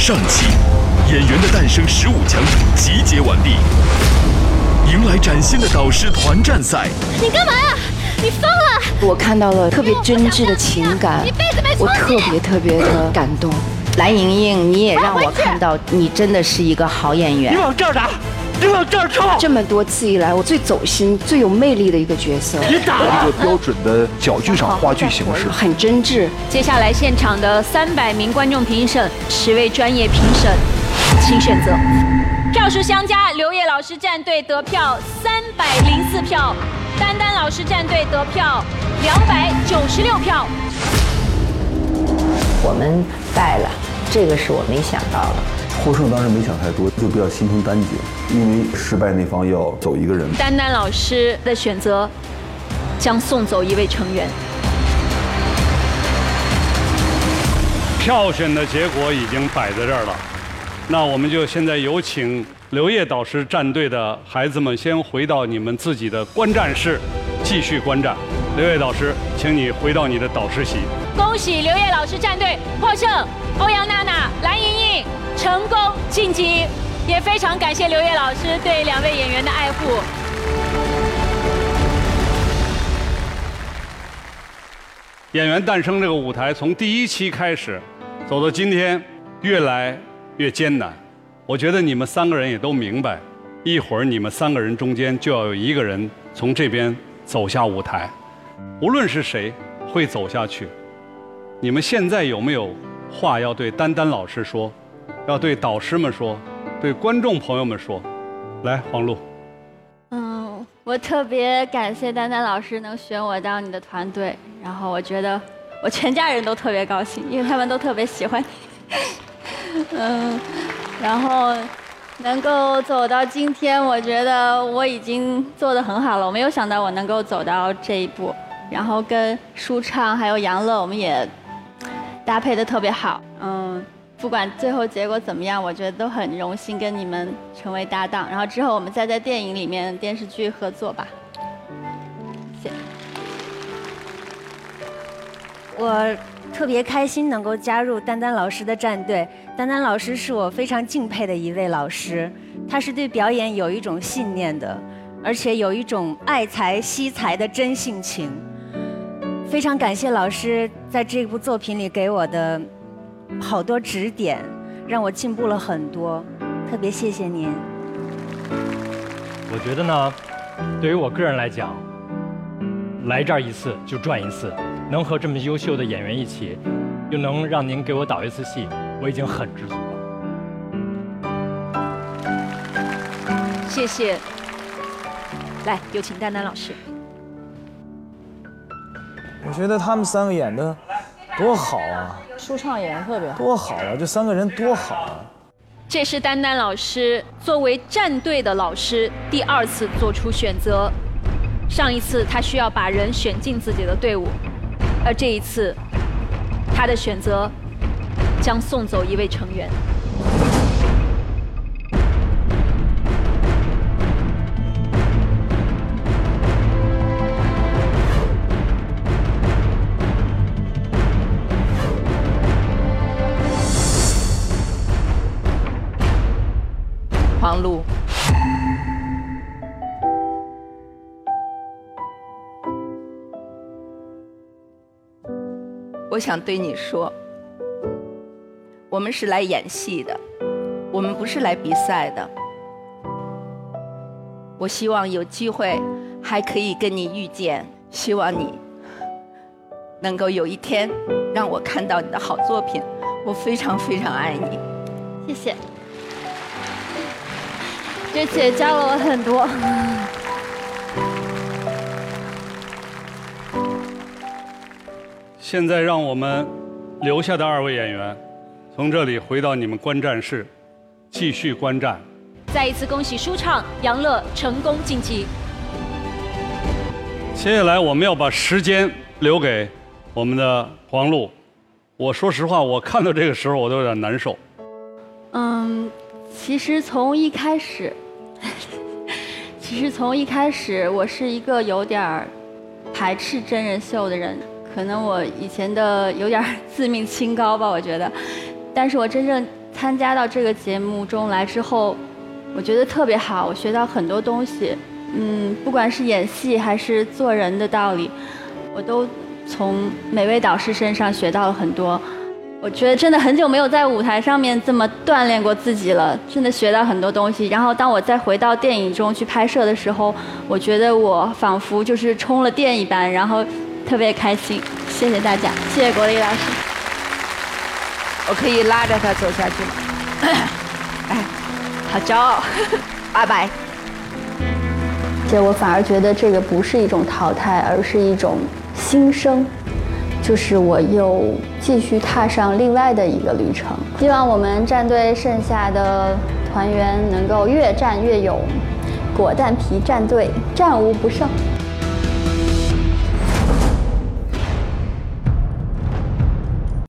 上期，演员的诞生十五强集结完毕，迎来崭新的导师团战赛。你干嘛呀？你疯了！我看到了特别真挚的情感，我特别特别的感动。蓝盈莹，你也让我看到你真的是一个好演员。你往这儿打，你往这儿冲！这么多次以来，我最走心、最有魅力的一个角色。你打一个标准的小剧场话剧形式，很真挚。接下来现场的三百名观众评审，十位专业评审，请选择。票数相加，刘烨老师战队得票三百零四票，丹丹老师战队得票两百九十六票。我们带了，这个是我没想到的。获胜当时没想太多，就比较心生担惊，因为失败那方要走一个人。丹丹老师的选择将送走一位成员。票选的结果已经摆在这儿了，那我们就现在有请刘烨导师战队的孩子们先回到你们自己的观战室，继续观战。刘烨导师，请你回到你的导师席。恭喜刘烨老师战队获胜，欧阳娜娜、蓝莹莹成功晋级，也非常感谢刘烨老师对两位演员的爱护。演员诞生这个舞台从第一期开始，走到今天，越来越艰难。我觉得你们三个人也都明白，一会儿你们三个人中间就要有一个人从这边走下舞台。无论是谁会走下去，你们现在有没有话要对丹丹老师说，要对导师们说，对观众朋友们说？来，黄璐。嗯，我特别感谢丹丹老师能选我当你的团队，然后我觉得我全家人都特别高兴，因为他们都特别喜欢你。嗯，然后能够走到今天，我觉得我已经做得很好了。我没有想到我能够走到这一步。然后跟舒畅还有杨乐，我们也搭配的特别好。嗯，不管最后结果怎么样，我觉得都很荣幸跟你们成为搭档。然后之后我们再在电影里面、电视剧合作吧。谢。我特别开心能够加入丹丹老师的战队。丹丹老师是我非常敬佩的一位老师，他是对表演有一种信念的，而且有一种爱才惜才的真性情。非常感谢老师在这部作品里给我的好多指点，让我进步了很多，特别谢谢您。我觉得呢，对于我个人来讲，来这儿一次就赚一次，能和这么优秀的演员一起，又能让您给我导一次戏，我已经很知足了。谢谢。来，有请丹丹老师。我觉得他们三个演的多好啊！舒畅演的特别好，多好啊！这三个人多好啊！这是丹丹老师作为战队的老师第二次做出选择，上一次他需要把人选进自己的队伍，而这一次他的选择将送走一位成员。路，我想对你说，我们是来演戏的，我们不是来比赛的。我希望有机会还可以跟你遇见，希望你能够有一天让我看到你的好作品。我非常非常爱你，谢谢。这姐教了我很多。现在让我们留下的二位演员，从这里回到你们观战室，继续观战。再一次恭喜舒畅、杨乐成功晋级。接下来我们要把时间留给我们的黄璐。我说实话，我看到这个时候我都有点难受。嗯。其实从一开始，其实从一开始，我是一个有点儿排斥真人秀的人。可能我以前的有点自命清高吧，我觉得。但是我真正参加到这个节目中来之后，我觉得特别好，我学到很多东西。嗯，不管是演戏还是做人的道理，我都从每位导师身上学到了很多。我觉得真的很久没有在舞台上面这么锻炼过自己了，真的学到很多东西。然后当我再回到电影中去拍摄的时候，我觉得我仿佛就是充了电一般，然后特别开心。谢谢大家，谢谢国立老师。我可以拉着他走下去吗？哎，好骄傲，拜拜。且我反而觉得这个不是一种淘汰，而是一种新生。就是我又继续踏上另外的一个旅程。希望我们战队剩下的团员能够越战越勇，果蛋皮战队战无不胜。